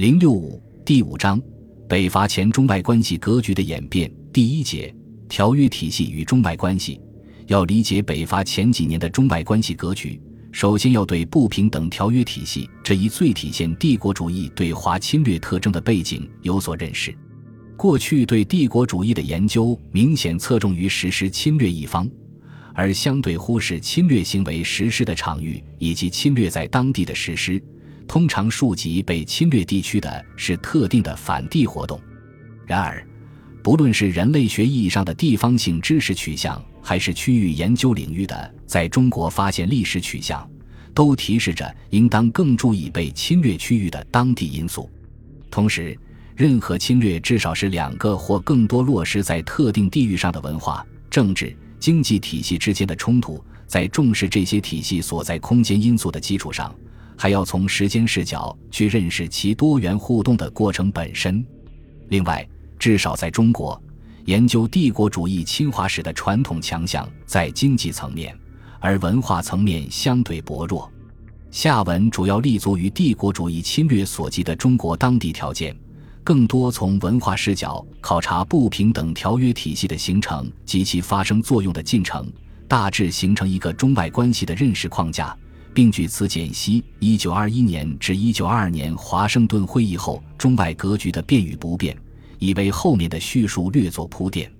零六五第五章北伐前中外关系格局的演变第一节条约体系与中外关系。要理解北伐前几年的中外关系格局，首先要对不平等条约体系这一最体现帝国主义对华侵略特征的背景有所认识。过去对帝国主义的研究明显侧重于实施侵略一方，而相对忽视侵略行为实施的场域以及侵略在当地的实施。通常涉及被侵略地区的是特定的反帝活动。然而，不论是人类学意义上的地方性知识取向，还是区域研究领域的在中国发现历史取向，都提示着应当更注意被侵略区域的当地因素。同时，任何侵略至少是两个或更多落实在特定地域上的文化、政治、经济体系之间的冲突，在重视这些体系所在空间因素的基础上，还要从时间视角去认识其多元互动的过程本身。另外，至少在中国，研究帝国主义侵华史的传统强项在经济层面，而文化层面相对薄弱。下文主要立足于帝国主义侵略所及的中国当地条件。更多从文化视角考察不平等条约体系的形成及其发生作用的进程，大致形成一个中外关系的认识框架，并据此解析一九二一年至一九二二年华盛顿会议后中外格局的变与不变，以为后面的叙述略作铺垫。